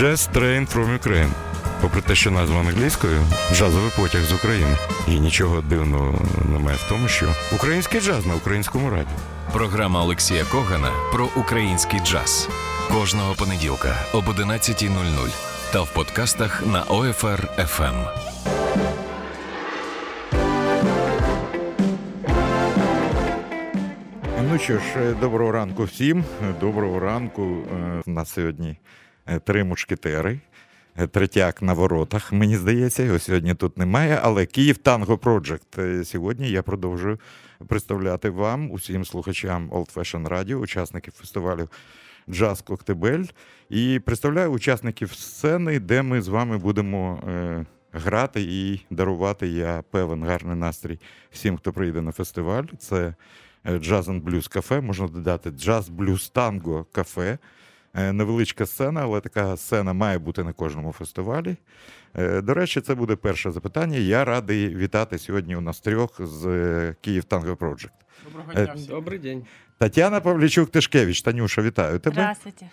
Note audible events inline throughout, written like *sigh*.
Jazz Train from Ukraine. Попри те, що назва англійською, джазовий потяг з України. І нічого дивного немає в тому, що український джаз на українському радіо. Програма Олексія Когана про український джаз кожного понеділка об 11.00 та в подкастах на OFR FM. Ну що ж, доброго ранку всім. Доброго ранку. Е, У нас сьогодні три мушкетери. Третяк на воротах, мені здається, його сьогодні тут немає. Але Київ Танго Project. Сьогодні я продовжую представляти вам, усім слухачам Old Fashion Radio, учасників фестивалю Джаз Коктебель. І представляю учасників сцени, де ми з вами будемо е, грати і дарувати я певен гарний настрій всім, хто прийде на фестиваль. Це Джаз Блюз кафе, можна додати джаз блюз танго кафе. Е, невеличка сцена, але така сцена має бути на кожному фестивалі. Е, до речі, це буде перше запитання. Я радий вітати сьогодні у нас трьох з е, Київ Танго Project. Доброго дня. всім. Добрий день. Тетяна Павлічук Тишкевич. Танюша, вітаю тебе. Здравствуйте.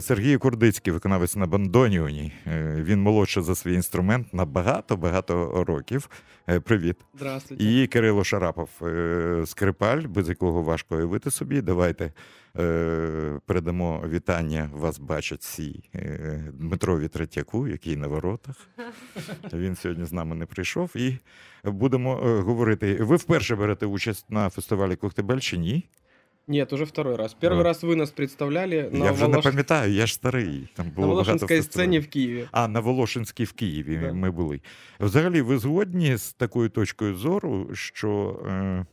Сергій Курдицький, виконавець на бандоніоні. Він молодший за свій інструмент на багато-багато років. Привіт. Здравствуйте. І Кирило Шарапов, скрипаль, без якого важко уявити собі. Давайте передамо вітання. Вас бачать всі Дмитрові Третяку, який на воротах. *laughs* Він сьогодні з нами не прийшов. І будемо говорити. Ви вперше берете участь на фестивалі Коктебель чи ні? Нет, уже второй раз. Первый Да. раз вы нас представляли на, Я вже не пам'ятаю, я ж старий. Там на було Волошинской фестивалів. сцене в Киеве. А, на Волошинській в Києві Да. ми були. Взагалі, ви згодні з такою точкою зору, що е,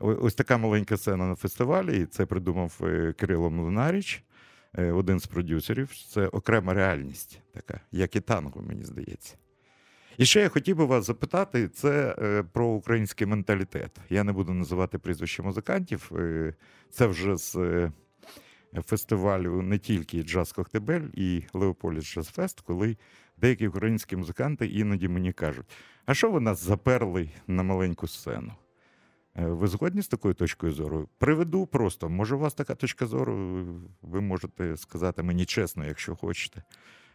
ось така маленька сцена на фестивалі, і це придумав е, Кирило Млинаріч, е, один з продюсерів. Це окрема реальність, така, як і танго, мені здається. І ще я хотів би вас запитати, це е, про український менталітет. Я не буду називати прізвища музикантів. це вже з фестивалю не тільки Джаз Коктебель і Леополіс Джаз Фест, коли деякі українські музиканти іноді мені кажуть: а що ви нас заперли на маленьку сцену? Е, Ви згодні з такою точкою зору? Приведу просто. Може, у вас така точка зору, ви можете сказати мені чесно, якщо хочете.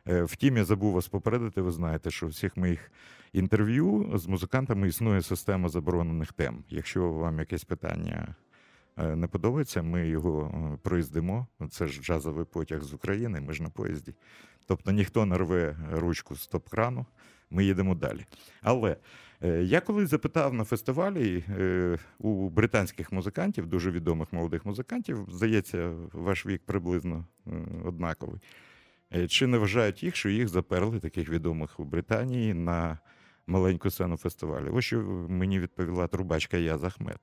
Е, Втім, я забув вас попередити, ви знаєте, що у всіх моїх інтерв'ю з музикантами існує система заборонених тем. Якщо вам якесь питання е, не подобається, ми його проїздимо. Це ж джазовий потяг з України, ми ж на поїзді. Тобто ніхто не рве ручку з топ-крану, ми їдемо далі. Але е, я колись запитав на фестивалі е, у британських музикантів, дуже відомих молодих музикантів, здається, ваш вік приблизно е, однаковий. Чи не вважають їх, що їх заперли таких відомих у Британії на маленьку сцену фестивалю? Ось що мені відповіла трубачка Яз Ахмед.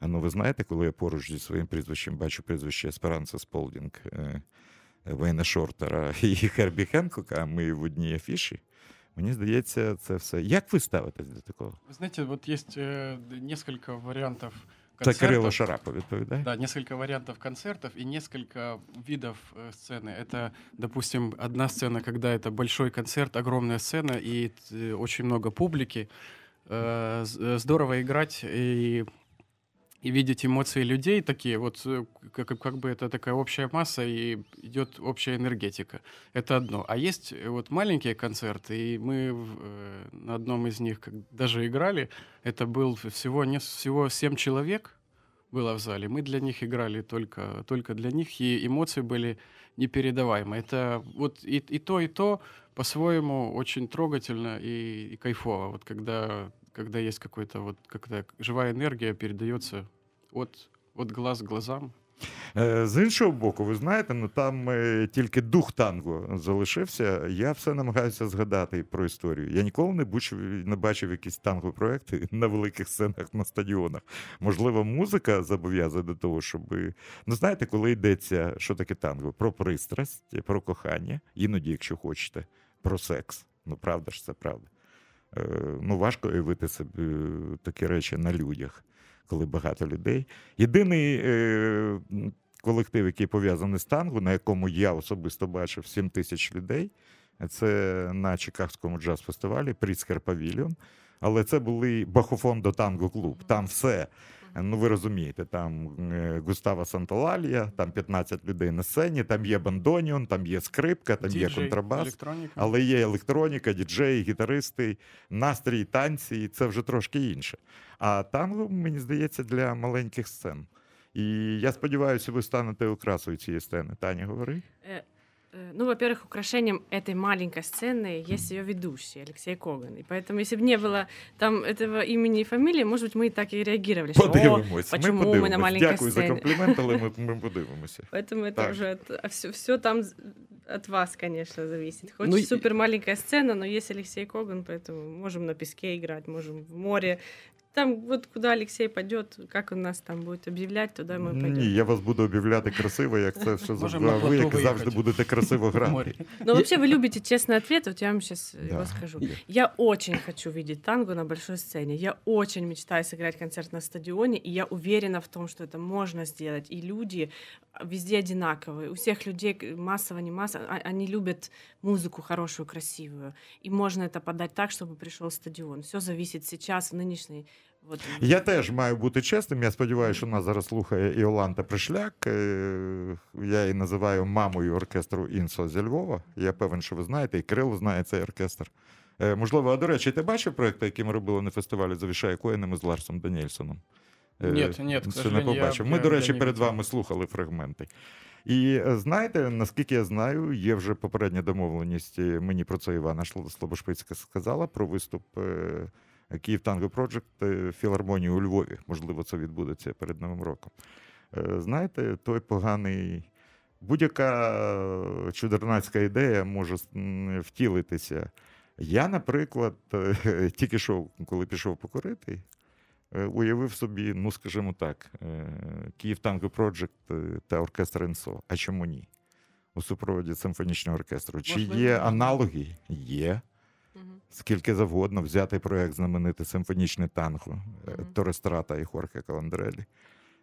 А ну ви знаєте, коли я поруч зі своїм прізвищем бачу прізвище Есперанса Сполдінг, Вейна Шортера *laughs* і Хербі Хенкока, ми в одній афіші. Мені здається, це все. Як ви ставитесь до такого? Вы знаете, вот есть э, несколько вариантов Це концертов. Кирило Шарапов відповідає? Да, несколько вариантов концертов и несколько видов э, сцены. Это, допустим, одна сцена, когда это большой концерт, огромная сцена и э, очень много публики. Э, з- э, здорово играть и, и видеть эмоции людей такие, вот э, как, как бы это такая общая масса и идет общая энергетика. Это одно. А есть э, вот маленькие концерты, и мы э, на одном из них как даже играли. Это был всего, не, всего 7 человек было в зале. Мы для них играли только, только для них, и эмоции были непередаваемы. Это вот и, и то, и то по-своему очень трогательно и, и кайфово. Вот когда, когда есть какой-то вот когда живая энергия передается от, от глаз глазам. Е, З іншого боку, ви знаєте, ну там е, тільки дух танго залишився. Я все намагаюся згадати про історію. Я ніколи не бачив, не бачив якісь танго-проекти на великих сценах на стадіонах. Можливо, музика зобов'язує до того, щоб. Ну, знаєте, коли йдеться, що таке танго? Про пристрасть, про кохання, іноді, якщо хочете, про секс. Ну, правда ж, це правда. Е, Ну, важко уявити собі е, такі речі на людях, коли багато людей. Єдиний е, колектив, який пов'язаний з танго, на якому я особисто бачив 7 тисяч людей, це на Чикагському джаз-фестивалі Пріцкер Павільйон. Але це були Бахофон до Танго Клуб. Там все Ну, ви розумієте, там е, Густава Санталалія, там 15 людей на сцені, там є бандоніон, там є скрипка, там є контрабас. электроника. Але є електроніка, діджеї, гітаристи, настрій, танці, і це вже трошки інше. А танго, мені здається, для маленьких сцен. І я сподіваюся, ви станете окрасою цієї сцени. Таня, говори. Э, э, Ну, во-первых, украшением этой маленькой сцены есть ее ведущий Алексей Коган. И поэтому, если бы не было там этого имени и фамилии, может быть, мы и так и реагировали. что, «О, Подивимось. почему ми мы подивимось. на маленькой Дякую за сцене? комплімент, але ми, *laughs* ми подивимося. Поэтому это Так. уже от, все, все там з- от вас, конечно, зависит. Хоть Ну, и- супер маленькая сцена, но есть Алексей Коган, поэтому можем на песке играть, можем в море. Там вот куда Алексей пойдет, как он нас там будет объявлять, туда мы пойдем. Ні, я вас буду об'являти красиво, як це все Можемо завжди. на А ви, як завжди, виїхати. будете красиво грати. море. Но вообще вы любите честный ответ, вот я вам сейчас Да. его скажу. Я- Я очень хочу видеть танго на большой сцене. Я очень мечтаю сыграть концерт на стадионе, и я уверена в том, что это можно сделать. И люди везде одинаковые. У всех людей к- массово, не массово, а- они любят музыку хорошую, красивую. И можно это подать так, чтобы пришел стадион. Все зависит сейчас в нынешней вот, Я теж маю бути чесним. Я сподіваюся, що нас зараз слухає Іоланта Пришляк. Е, Я її називаю мамою оркестру Інсо зі Львова. Я певен, що ви знаєте, і Кирило знає цей оркестр. Е, Можливо, а до речі, ти бачив проєкти, які ми робили на фестивалі Завішає Коїнами з Ларсом Даніельсоном? Е, Ні, ні, ще не я- побачив. Ми, я- до речі, перед вами слухали фрагменти. І знаєте, наскільки я знаю, є вже попередня домовленість. Мені про це Івана Слобошпицька сказала про виступ Київ Танго Проджект філармонії у Львові. Можливо, це відбудеться перед Новим роком. Е, Знаєте, той поганий. Будь-яка е, чудернацька ідея може втілитися. Я, наприклад, е, *laughs* тільки що, коли пішов покорити, е, уявив собі, ну скажімо так, е, Київ Танго Проджект та оркестр ЕНСО. А чому ні? У супроводі симфонічного оркестру. Чи є аналоги? Є. Мгм. Скільки завгодно взятий проект знаменитий симфонічний танго е, Мгм. Торестрата і Хорхе Каландрелі.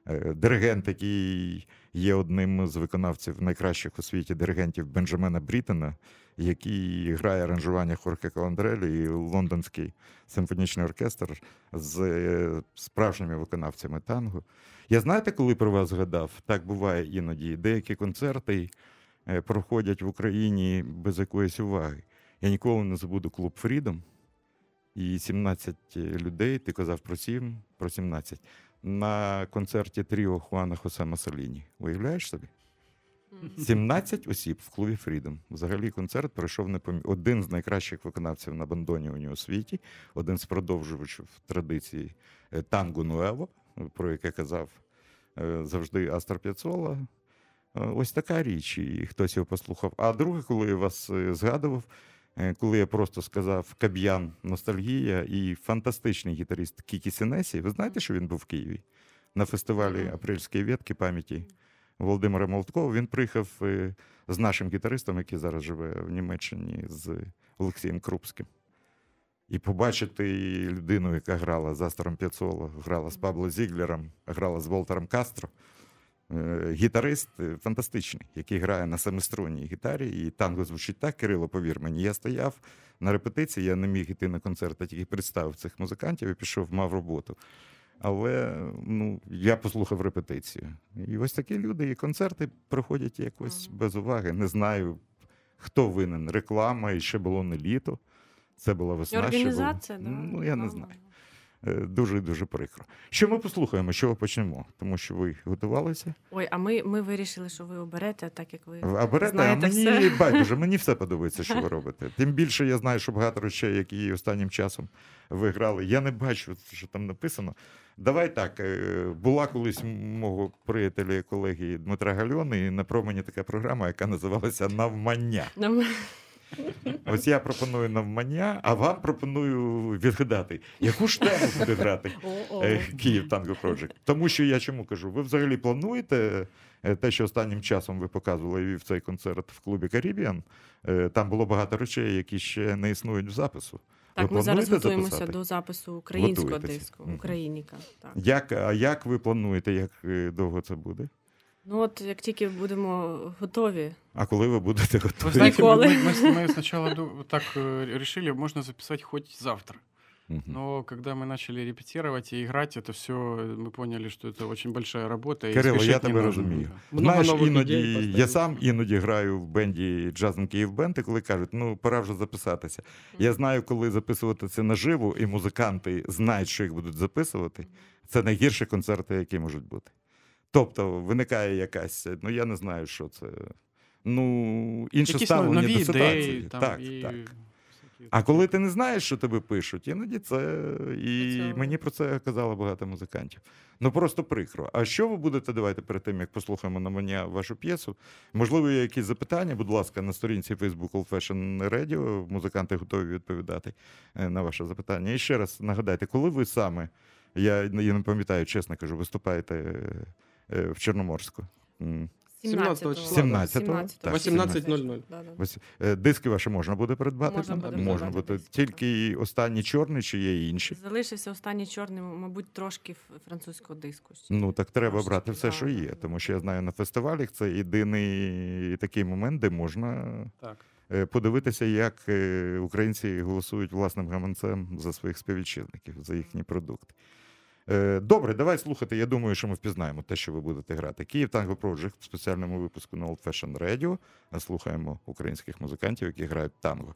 Е, Диригент, який є одним з виконавців найкращих у світі диригентів Бенджамена Брітена, який грає аранжування Хорхе Каландрелі і лондонський симфонічний оркестр з е, справжніми виконавцями танго. Я знаєте, коли про вас згадав? Так буває іноді. Деякі концерти е, проходять в Україні без якоїсь уваги. Я ніколи не забуду клуб Фрідом. І 17 людей, ти казав про 7, про 17, на концерті Тріо Хуана Хосе Масоліні. Уявляєш собі? 17 осіб в клубі Фрідом. Взагалі концерт пройшов непомі... один з найкращих виконавців на бандоніоні у світі, один з продовжувачів традиції е, танго Нуево, про яке казав е, завжди Астор П'яцола. Е, Ось така річ, і хтось його послухав. А друге, коли я вас е, згадував, е, коли я просто сказав Каб'ян Ностальгія і фантастичний гітарист Кікі Сінесі. Ви знаєте, що він був в Києві на фестивалі. Апрельської ветки пам'яті Володимира Молоткова. Він приїхав е, з нашим гітаристом, який зараз живе в Німеччині, з Олексієм Крупським. І побачити людину, яка грала з Астором П'яцоло, грала з Пабло Зіглером, грала з Волтером Кастро. Е, Гітарист е, фантастичний, який грає на семиструнній гітарі, і танго звучить так, Кирило, повір мені. Я стояв на репетиції, я не міг йти на концерт, а тільки представив цих музикантів і пішов, мав роботу. Але ну, я послухав репетицію. І ось такі люди, і концерти проходять якось без уваги. Не знаю, хто винен. Реклама, і ще було не літо. Це була весна. ще було- да? Ну, я не Ну, знаю. Е, Дуже дуже прикро. Що ми послухаємо, чого почнемо? Тому що ви готувалися. Ой, а ми, ми вирішили, що ви оберете, так як ви А берете, а мені все. *laughs* байдуже, мені все подобається, що ви *laughs* робите. Тим більше я знаю, що багато речей, які останнім часом ви грали. Я не бачу, що там написано. Давай так. е, Була колись мого приятеля колеги Дмитра Гальони, і на промені така програма, яка називалася Навмання. Ось я пропоную навмання, а вам пропоную відгадати, яку ж тему буде грати е, Київ Танго Project. Тому що я чому кажу, ви взагалі плануєте е, те, що останнім часом ви показували і в цей концерт в клубі Caribbean, е, Там було багато речей, які ще не існують в запису. Так, ви ми зараз готуємося записати? до запису українського Готуєтеся. диску, Україніка. Так. Як, а як ви плануєте, як довго це буде? Ну от як тільки будемо готові, А коли ви будете Вы готові? знаете, мы, Приколы. мы- мы- мы сначала ду- так э, решили, можно записать хоть завтра. Мгм. Но когда мы начали репетировать и играть, это все, мы поняли, что это очень большая работа. и Кирило, я спешить не тебе нужно. розумію. Да. Много Знаєш, нових іноді ідей я постійно. сам іноді граю в бенді Джазм Київ Бенд, і коли кажуть, ну пора вже записатися. Я знаю, коли записувати це наживо, і музиканти знають, що їх будуть записувати. Це найгірші концерти, які можуть бути. Тобто виникає якась, ну я не знаю, що це. Ну, інше Якісь ставлення нові до ситуації. ідеї, там, так, і так. А коли ти не знаєш, що тебе пишуть, іноді це. І Це- мені про це казало багато музикантів. Ну просто прикро. А що ви будете давайте перед тим, як послухаємо на мене вашу п'єсу? Можливо, є якісь запитання? Будь ласка, на сторінці Facebook Old Fashion Radio. Музиканти готові відповідати е, на ваше запитання. І ще раз нагадайте, коли ви саме, я, я не пам'ятаю, чесно кажу, виступаєте е, е, в Чорноморську? 17 числа. 17-го, 18.00. Да, да. Е, диски ваші можна буде придбати? Можна буде можна придбати буде. диски, Тільки останній чорний чи є інші? Залишився останній чорний, мабуть, трошки французького диску. ще. Ну так треба Трошечки, брати все, що є. Тому що я знаю на фестивалях це єдиний такий момент, де можна Так. е, подивитися, як е, українці голосують власним гаманцем за своїх співвітчизників, за їхні продукти. Е, Добре, давай слухати. Я думаю, що ми впізнаємо те, що ви будете грати. Київ Танго Project в спеціальному випуску на Old Fashion Radio. Слухаємо українських музикантів, які грають танго.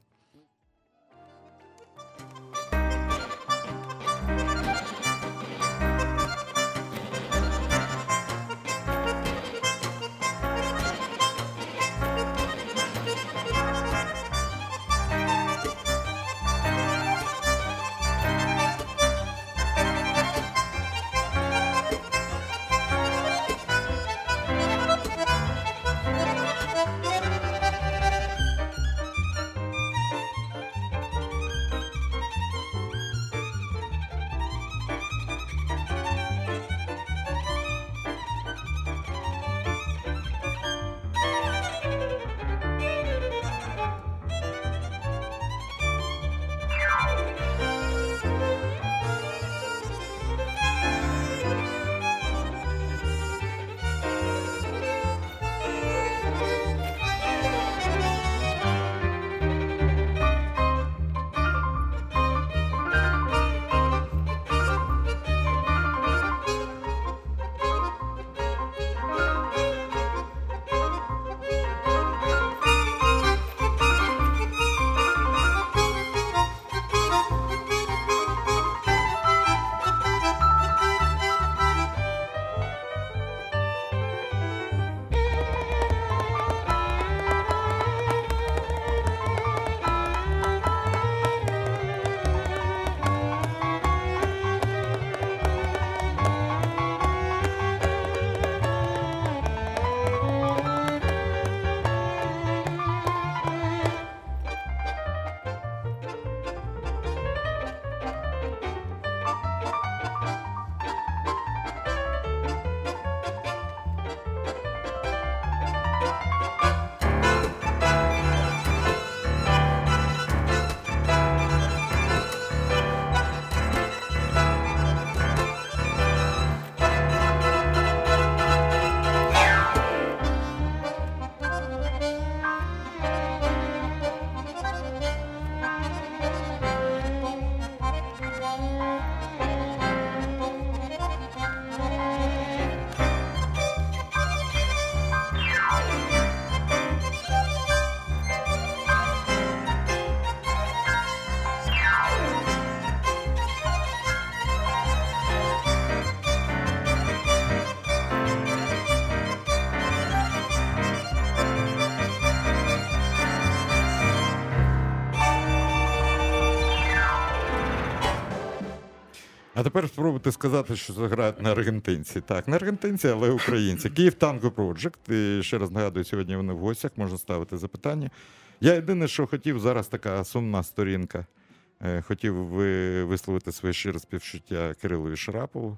Тепер спробуйте сказати, що заграють на аргентинці. Так, не аргентинці, але українці. Київ Танго Project. І ще раз нагадую, сьогодні вони в гостях, можна ставити запитання. Я єдине, що хотів, зараз така сумна сторінка. Е, Хотів ви висловити своє щире співчуття Кирилові Шарапову.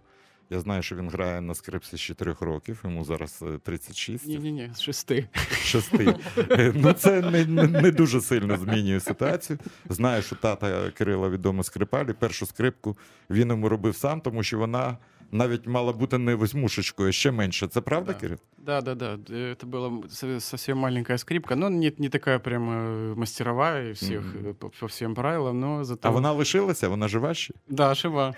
Я знаю, що він грає на скрипці з 4 років, йому зараз е, 36. Ні, ні, ні, з шести. шести. Е, Ну, це не, не, не дуже сильно змінює ситуацію. Знаю, що тата Кирила відома скрипаль, і першу скрипку він йому робив сам, тому що вона навіть мала бути не восьмушечкою, а ще менше. Це правда, Да. Кирил? Да, да, да. Это была м- со- совсем маленькая скрипка, но не, не такая прям э, мастеровая и всех Мгм. э, по, по всем правилам, но зато... А вона лишилася, вона жива ще? Да, жива.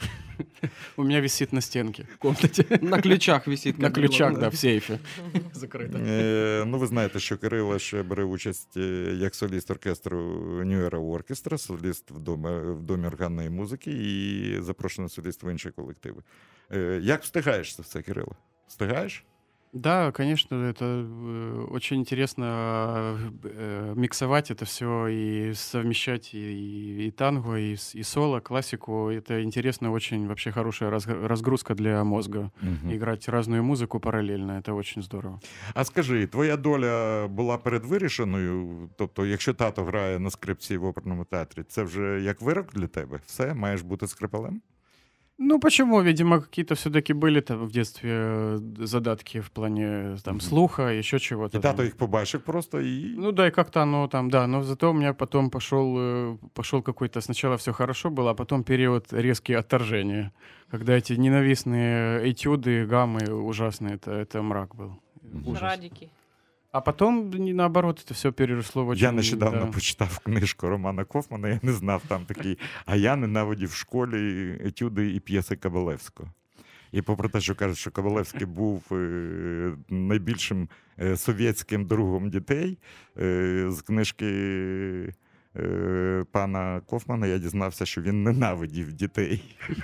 У меня висит на стенке в комнате. На ключах висит. На как ключах, было, да, в сейфе. *laughs* Закрыто. Е, ну, ви знаєте, що Кирило ще бере участь е, як соліст оркестру New Era Orchestra, соліст в домі, в домі органної музики і запрошений соліст в інші колективи. Е, Як встигаєш це все, Кирило? Встигаєш? Да, конечно, это э, очень интересно э, миксовать это все и совмещать и, и- и танго, и, с- и соло, классику. Это интересно, очень вообще хорошая разг- разгрузка для мозга. Играть разную музыку параллельно, это очень здорово. А скажи, твоя доля була передвирішеною? Тобто, якщо тато грає на скрипці в оперному театрі, це вже як вирок для тебе? Все, маєш бути скрипалем? Ну почему? Видимо, какие-то все-таки были там в детстве э, задатки в плане там Мгм. слуха, еще чего-то. І тато там. їх побачив просто і. Ну да, и как-то оно там, да, но зато у меня потом пошел, э, пошел какой-то, сначала все хорошо было, а потом период резкие отторжения, когда эти ненавистные этюды, гаммы ужасные, это, это мрак был. Мгм. Ужас. Радики. А потом, наоборот, это все переросло в очень... Я нещодавно да. почитав *laughs* книжку Романа Кофмана, я не знав там такий, а я ненавидів в школі етюди і п'єси Кабалевського. І попри те, що кажуть, що Кабалевський *laughs* був е, найбільшим е, совєтським другом дітей, з книжки е, пана Кофмана я дізнався, що він ненавидів дітей. *laughs*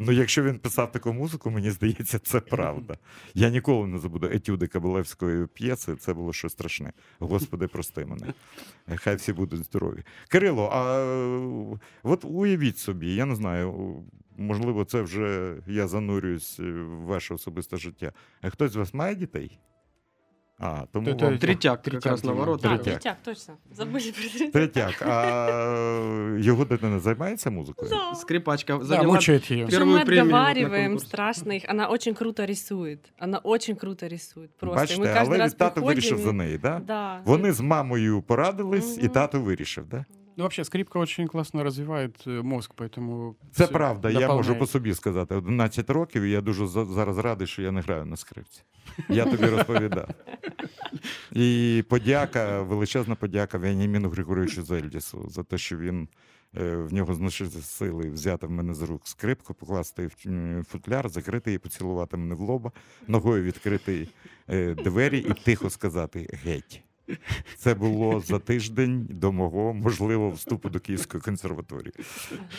Ну, якщо він писав таку музику, мені здається, це правда. Я ніколи не забуду етюди Кабалевської п'єси, це було щось страшне. Господи, прости мене. Хай всі будуть здорові. Кирило, а е, от уявіть собі, я не знаю, можливо, це вже я занурююсь в ваше особисте життя. А хтось з вас має дітей? А, тому Та- та- вам... Третяк, как Третяк раз для меня. наоборот. Да, Третяк. третяк, точно. Забыли про третяк. Третяк, а його дитина займається музикою? Да. Скрипачка Да, заняла мучает ее. Пер- Уже Первую мы премию на отговариваем конкурсе. страшно их. Она очень круто рисует. Она очень круто рисует. Просто. И Бачите, мы каждый але раз тато вирішив приходим за и- неї, да? Да. Вони з мамою порадились, і Мгм. тато вирішив, да? Ну, вообще, скрипка очень классно развивает э, мозг, поэтому... Це всё правда, я можу дополняет. по собі сказати. 11 років, і я дуже за- зараз радий, що я не граю на скрипці. Я тобі розповідав. *laughs* І подяка, величезна подяка Веніаміну Григоровичу Зельдісу за те, що він е, в нього знайшли сили взяти в мене з рук скрипку, покласти в м, футляр, закрити її, поцілувати мене в лоба, ногою відкрити е, двері і тихо сказати геть. Це було за тиждень до мого можливого вступу до Київської консерваторії.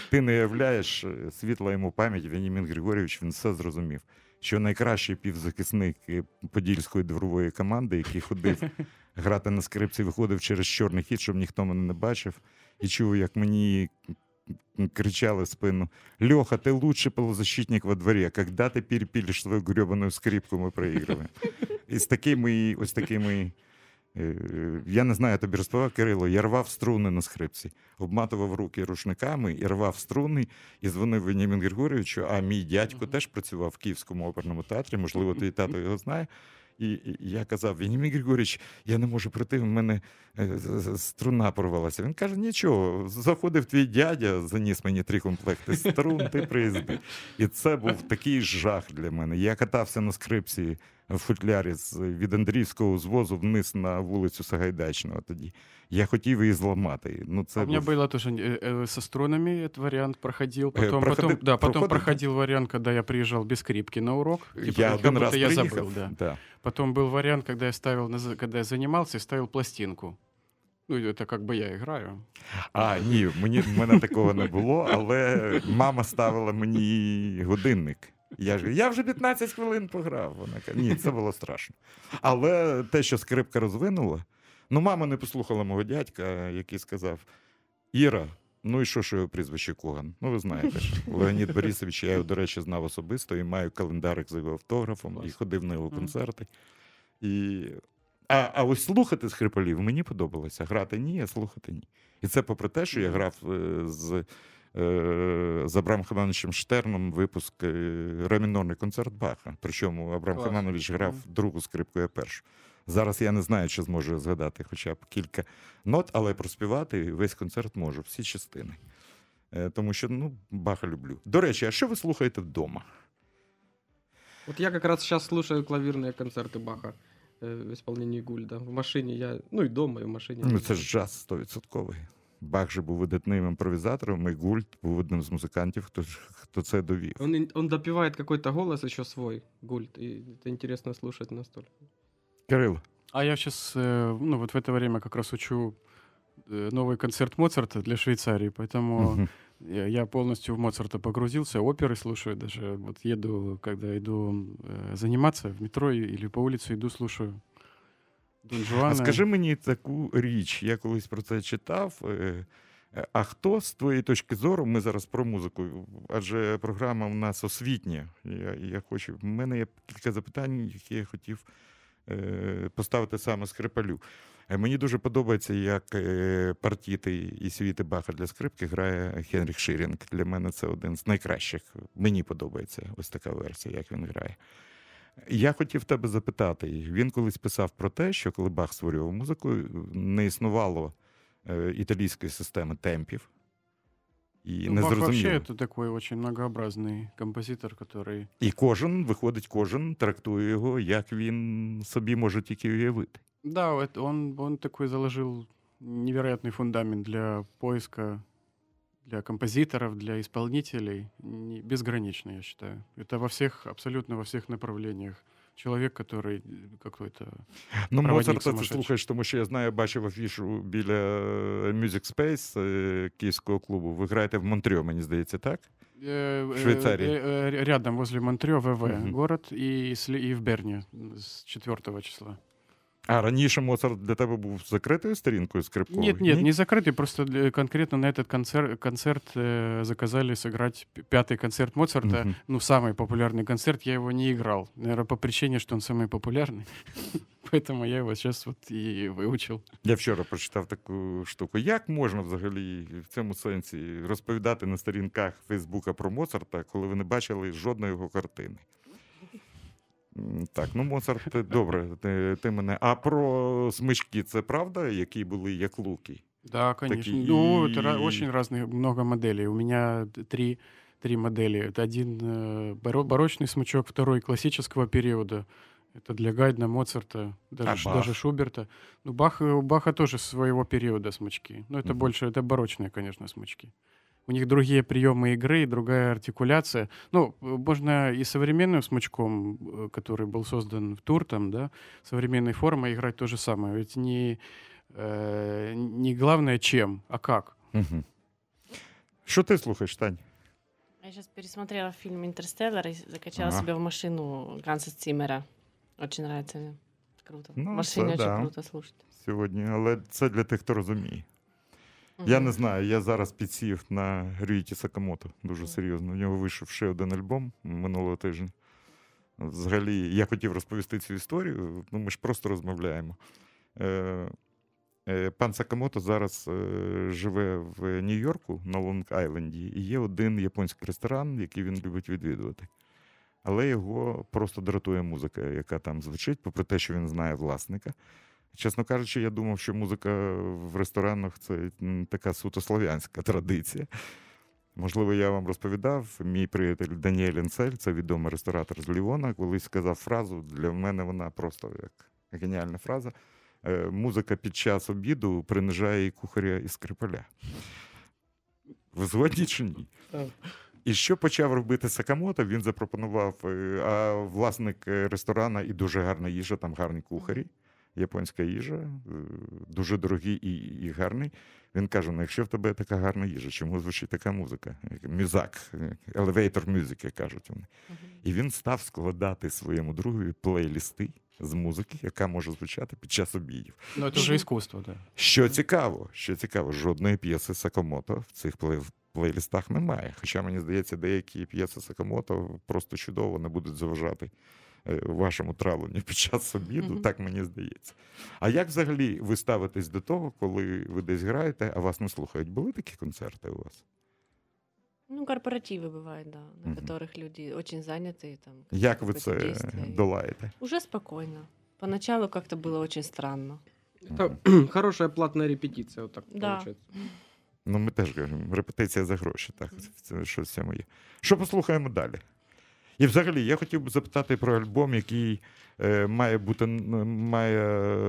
Ти не уявляєш е, світла йому пам'ять, Венімін Григорійович, він все зрозумів. Що найкращий півзахисник е, подільської дворової команди, який ходив грати на скрипці, виходив через чорний хід, щоб ніхто мене не бачив, і чув, як мені кричали в спину: Льоха, ти лучший полузащитник во дворі, когда ти перепілиш свою гребану скрипку, ми проігруємо. І з такими, ось такими. Е, Я не знаю, я тобі розповідав, Кирило, я рвав струни на скрипці, обматував руки рушниками і рвав струни, і дзвонив Венімін Григорійовичу, а мій дядько теж працював в Київському оперному театрі, можливо, твій тато його знає. І, я казав: Венімін Григорійович, я не можу прийти, в мене е, струна порвалася. Він каже: нічого, заходив твій дядя, заніс мені три комплекти струн, ти приїзди. І це був такий жах для мене. Я катався на скрипці в футлярі з, від Андріївського звозу вниз на вулицю Сагайдачного тоді. Я хотів її зламати. Ну, це А у меня був... было тоже э, э, со струнами этот вариант проходил. Э, Потом, проходи- потом, да, потом проходит? проходил вариант, когда я приезжал без скрипки на урок. Типа, Я как один будто раз я приїхав. забыл, да. Да. Потом был вариант, когда я ставил, на за- когда я занимался, и ставил пластинку. Ну, это как бы я играю. А, ні, мені, в мене такого не було, але мама ставила мені годинник. Я ж я вже 15 хвилин пограв. Вона каже, ні, це було страшно. Але те, що скрипка розвинула, ну, мама не послухала мого дядька, який сказав: Іра, ну і що, що його прізвище Коган? Ну, ви знаєте, ж, Леонід Борисович, я його, до речі, знав особисто і маю календарик з його автографом, і ходив на його концерти. І... А, а ось слухати скрипалів мені подобалося. Грати ні, а слухати ні. І це попри те, що я грав е, з, з Абрам Хамановичем Штерном випуск е, ремінорний концерт Баха. Причому Абрам Клас. Хаманович грав Мгм. другу скрипку, я першу. Зараз я не знаю, чи зможу я згадати хоча б кілька нот, але проспівати весь концерт можу, всі частини. Е, Тому що ну, Баха люблю. До речі, а що ви слухаєте вдома? Вот я как раз сейчас слушаю клавирные концерты Баха э, в исполнении Гульда. В машине я, ну и дома, и в машине. Ну, це ж джаз стовідсотковий. Бах же був видатним імпровізатором, і Гульд був одним з музикантів, хто, ж- хто це довів. Он, ин- он допивает какой-то голос еще свой, Гульд, и это интересно слушать настолько. Кирило, А я сейчас, ну вот в это время как раз учу э, новый концерт Моцарта для Швейцарии, поэтому мгм. я, я полностью в Моцарта погрузился, оперы слушаю даже. Вот еду, когда иду э, заниматься в метро и- или по улице иду, слушаю а скажи мені таку річ, я колись про це читав. е, е, А хто з твоєї точки зору, ми зараз про музику, адже програма у нас освітня. Я, я хочу, в мене є кілька запитань, які я хотів е, поставити саме скрипалю. Е, Мені дуже подобається, як партіти і світи Баха для скрипки грає Хенріх Ширінг. Для мене це один з найкращих. Мені подобається ось така версія, як він грає. Я хотів тебе запитати. Він колись писав про те, що коли Бах створював музику, не існувало е, італійської системи темпів. І Ну, не Бах вообще зрозуміло. это такой очень многообразный композитор, который... І кожен, виходить, кожен трактує його, як він собі може тільки уявити. Да, это он, он такой заложил невероятный фундамент для поиска, для композиторов, для исполнителей, не- безграничный, я считаю. Это во всех, абсолютно во всех направлениях. Человек, который э, какой-то... Ну, Проводник Моцарта ти сумасшедший. слухаєш, тому що я знаю, бачив афішу біля е, Music Space е, київського клубу. Ви граєте в Монтрьо, мені здається, так? э, э, Швейцарии. э, э, рядом, возле Монтрео, ВВ, Мгм. город, и, сли- и в Берне с 4 числа. А раніше Моцарт для тебе був закритою сторінкою скрипковою? Нет, нет, не закрытый, просто для- конкретно на этот концерт, концерт э, заказали сыграть п- пятый концерт Моцарта. Мгм. Ну, самый популярный концерт, я его не играл. Наверное, по причине, что он самый популярный. *laughs* Поэтому я его сейчас вот и выучил. Я вчора прочитав таку штуку. Як можна взагалі в цьому сенсі розповідати на сторінках Фейсбука про Моцарта, коли ви не бачили жодної його картини? М, Так, ну Моцарт, е, добре, ти, ти мене. А про смички це правда, які були як луки? Да, конечно. Такие- Ну, это ра- очень разных, много моделей. У меня т- три, три модели. Это один э, баро- барочный смычок, второй классического периода. Это для Гайдна, Моцарта, даже, А Ш- Бах? даже Шуберта. Ну, Бах, э, у Баха тоже своего периода смычки. Но это Мгм. больше, это барочные, конечно, смычки. У них другие приемы игры, и другая артикуляция. Ну, э, можно и современным смычком, э, который был создан в тур, там, да, современной формой играть то же самое. Ведь не, э, не главное чем, а как. Угу. Що ти слухаєш, Тань? Я сейчас пересмотрела фильм «Интерстеллар» и закачала Ага. себе в машину Ганса Циммера. Очень нравится мне. Круто. Ну, в машине это очень да. круто слушать. Сьогодні, але це для тих, хто розуміє. Я не знаю, я зараз підсів на Рюїті Сакамото дуже серйозно. У нього вийшов ще один альбом минулого тижня. Взагалі, я хотів розповісти цю історію, ну ми ж просто розмовляємо. Е, е, пан Сакамото зараз е, живе в Нью-Йорку на Лонг-Айленді, і є один японський ресторан, який він любить відвідувати. Але його просто дратує музика, яка там звучить, попри те, що він знає власника. Чесно кажучи, я думав, що музика в ресторанах це така суто слов'янська традиція. Можливо, я вам розповідав. Мій приятель Даніель Енцель, це відомий ресторатор з Ліона, колись сказав фразу. Для мене вона просто як геніальна фраза. Е, Музика під час обіду принижає і кухаря і скрипаля. Ви згодні чи ні? І що почав робити Сакамото? Він запропонував, е, а власник е, ресторана і дуже гарна їжа, там гарні кухарі, японська їжа, е, дуже дорогий і, і гарний. Він каже: ну, якщо в тебе така гарна їжа, чому звучить така музика? Мюзак, елевейтор мюзики, кажуть вони. І він став складати своєму другові плейлісти з музики, яка може звучати під час обідів. Но это уже искусство, да. Що цікаво, що цікаво, жодної п'єси Сакамото в цих плей- плейлістах немає. Хоча мені здається, деякі п'єси Сакамото просто чудово не будуть заважати вашому травленню під час обіду, Мгм. так мені здається. А як взагалі ви ставитесь до того, коли ви десь граєте, а вас не слухають? Були такі концерти у вас? Ну, корпоративы бывают, да, на Мгм. которых люди очень заняты. Там, Як ви какое-то це действие. долаєте? Уже спокойно. Поначалу как-то было очень странно. Это хорошая платная репетиция, вот так Да. получается. Ну, ми теж кажемо, репетиція за гроші, так, це щось це моє. Що послухаємо далі? І взагалі, я хотів би запитати про альбом, який е, має бути має е,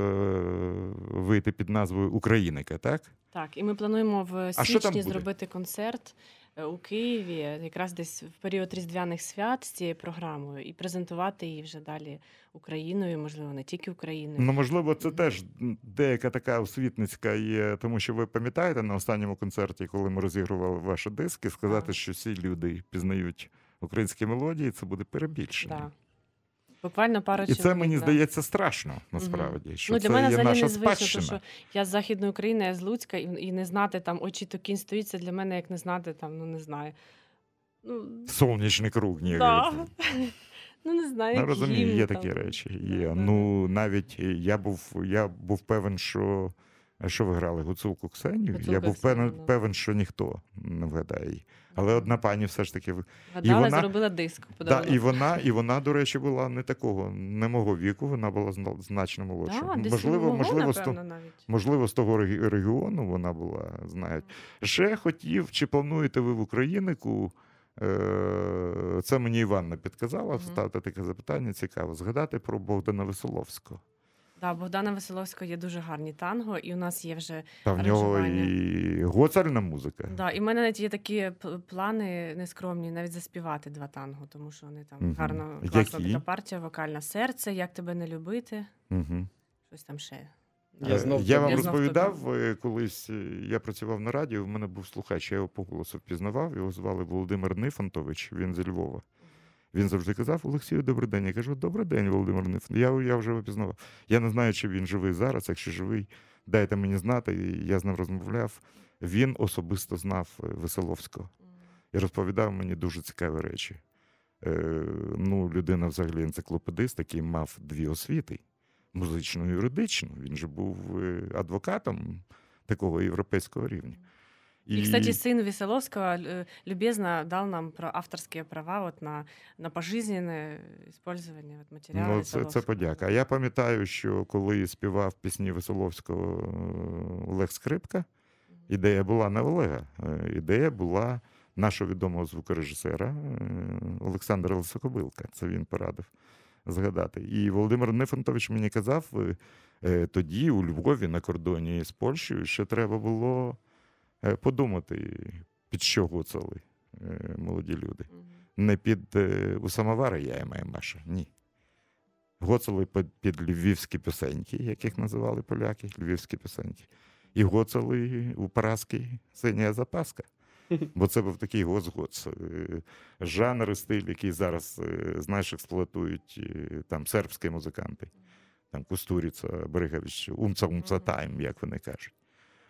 вийти під назвою Україника, так? Так, і ми плануємо в січні зробити концерт е, у Києві, якраз десь в період різдвяних свят з цією програмою, і презентувати її вже далі Україною, можливо, не тільки Україною. Ну, можливо, це теж деяка така освітницька є, тому що ви пам'ятаєте на останньому концерті, коли ми розігрували ваші диски, сказати, Так. що всі люди пізнають українські мелодії, це буде перебільшення. Да. Буквально пару І це мені да. здається страшно, насправді. Що ну, це для мене є наша незвично, спадщина. тому що я з Західної України, я з Луцька, і, і не знати там, ой, чи то кінь стоїть, це для мене як не знати, там, ну не знаю. Ну, Сонячний круг, ні. да. *laughs* ну не знаю. Ну, як розумію, є там. такі речі. Є. Ну, навіть я був, я був певен, що. А Що ви грали? Гуцулку Ксенію? Гуцулку я був Ксенію, певен, да. певен, що ніхто не вгадає її. Але одна пані все ж таки. Гадала, вона- зробила диск. Да, і вона, і вона, до речі, була не такого, не мого віку, вона була значно молодша. Да, можливо, мого, можливо, напевно, навіть. можливо, з того регіону вона була, знають. Ще хотів, чи плануєте ви в Українику? е, Це мені Іванна підказала, ставте таке запитання, цікаво. Згадати про Богдана Веселовського. Да, Богдана Веселовського є дуже гарні танго, і у нас є вже Та в нього і гоцальна музика. да, і в мене навіть є такі плани нескромні, навіть заспівати два танго, тому що вони там Мгм. гарно класна така партія, вокальна серце, як тебе не любити, Угу. щось там ще. Я знов я вам Я розповідав, е, колись е, я працював на радіо, в мене був слухач, я його по голосу впізнавав, його звали Володимир Нифонтович, він зі Львова. Він завжди казав: Олексію, добрий день. Я кажу, добрий день, Володимир Нифонтович. Я, я вже його впізнавав. Я не знаю, чи він живий зараз. Якщо живий, дайте мені знати. І Я з ним розмовляв. Він особисто знав е, Веселовського і розповідав мені дуже цікаві речі. Е, ну, людина взагалі енциклопедист, який мав дві освіти музичну і юридичну. Він же був е, адвокатом такого європейського рівня. И, кстати, сын Веселовского э, любезно дал нам про авторские права вот на, на пожизненное использование вот материала Ну, це, це подяка. А я пам'ятаю, що коли співав пісні Веселовського е, Олег Скрипка, ідея була не Олега. е, Ідея була нашого відомого звукорежисера е, Олександра Лисокобилка. Це він порадив згадати. І Володимир Нифонтович мені казав, тоді у Львові на кордоні з Польщею ще треба було подумати, під що гуцали е, молоді люди не під е, у самовари я маю Маша. Ні. Гоцали під, під львівські пісеньки, яких називали поляки, львівські пісеньки. І гоцали у Параски синя запаска. *laughs* Бо це був такий гоц-гоц. Е, Жанр і стиль, який зараз, е, знаєш, експлуатують е, там сербські музиканти. Там Кустуріца, Бригович, умца-умца тайм, як вони кажуть.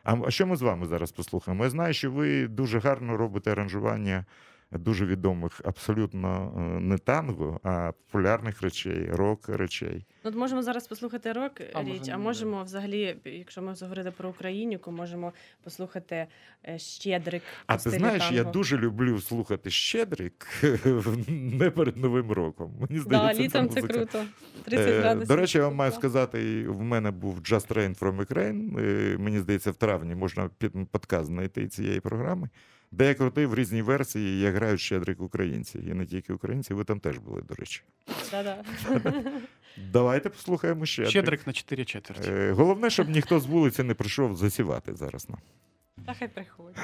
А що ми з вами зараз послухаємо? Я знаю, що ви дуже гарно робите аранжування дуже відомих абсолютно е, не танго, а популярних речей, рок речей. Ну, от можемо зараз послухати рок А, річ, можемо, а можемо взагалі, якщо ми заговорили про Українівку, можемо послухати е, Щедрик. А ти знаєш, я дуже люблю слухати Щедрик *laughs* не перед Новим роком. Мені Да, здається, літом це круто. 30 Е, градусів. До речі, я вам маю сказати, в мене був Just Rain from Ukraine. Мені здається, в травні можна під подкаст знайти цієї програми, де я крутив різні версії, як грають щедрик українці. І не тільки українці, ви там теж були, до речі. Да-да. *laughs* Давайте послухаємо щедрик. Щедрик на 4 четверти. Е, Головне, щоб ніхто з вулиці не прийшов засівати зараз нам. Та хай приходить.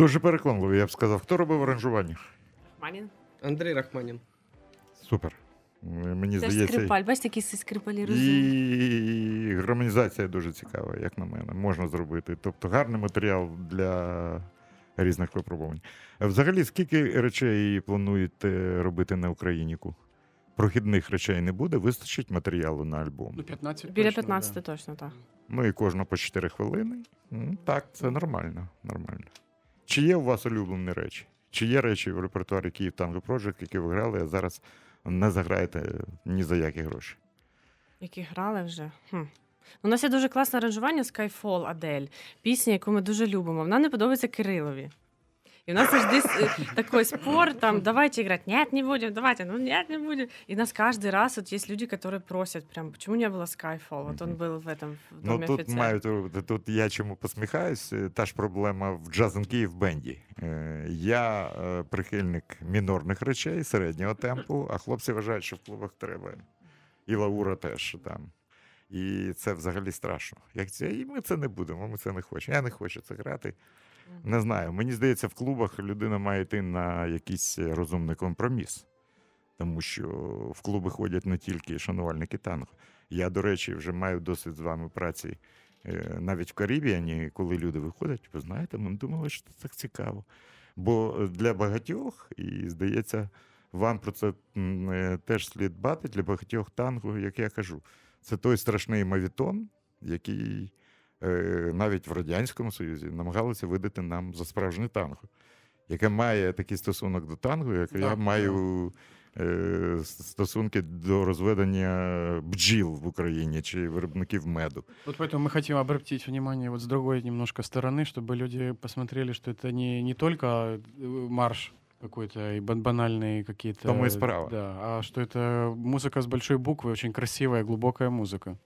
Дуже переконливо, я б сказав. Хто робив аранжування? Манін. Андрей Рахманин. Супер. Мені Це здається. скрипаль, бачите, це скрипалі розумні. І гармонізація дуже цікава, як на мене, можна зробити. Тобто гарний матеріал для різних випробувань. Взагалі, скільки речей плануєте робити на Україніку? Прохідних речей не буде, вистачить матеріалу на альбом. Ну, 15 Біля точно, 15 да. точно так. Ну і кожна по 4 хвилини. Ну, так, це нормально. нормально. Чи є у вас улюблені речі? Чи є речі в репертуарі Київ Танго Project, які ви грали, а зараз не заграєте ні за які гроші? Які грали вже. Хм. У нас є дуже класне аранжування Skyfall Адель, пісня, яку ми дуже любимо. Вона не подобається Кирилові. І у нас завжди с- такой спор, там, давайте играть, нет, не будем, давайте, ну нет, не будем. И у нас каждый раз вот есть люди, которые просят прям, почему не было Skyfall? Вот он был в этом в Ну Доме тут офицера. мають робити. Тут я чому посміхаюсь. е, Та ж проблема в Jazz and Kyiv бенді. Е, Я е, прихильник мінорних речей, середнього темпу, а хлопці вважають, що в клубах треба. І Лаура теж там. І це взагалі страшно. Як це? І ми це не будемо, ми це не хочемо. Я не хочу це грати. Не знаю. Мені здається, в клубах людина має йти на якийсь розумний компроміс. Тому що в клуби ходять не тільки шанувальники танго. Я, до речі, вже маю досвід з вами праці е, навіть в Карібіані, коли люди виходять, ви знаєте, ми думали, що це так цікаво. Бо для багатьох, і здається, вам про це е, теж слід дбати для багатьох танго, як я кажу. Це той страшний мавітон, який е, навіть в Радянському Союзі намагалися видати нам за справжнє танго, яке має такий стосунок до танго, як я Так, маю е, стосунки до розведення бджіл в Україні чи виробників меду. Вот поэтому мы хотим обратить внимание вот с другой немножко стороны, чтобы люди посмотрели, что это не, не только э, марш какой-то и бан- банальные какие-то... Тому и справа. Да, а что это музыка с большой буквы, очень красивая, глубокая музыка.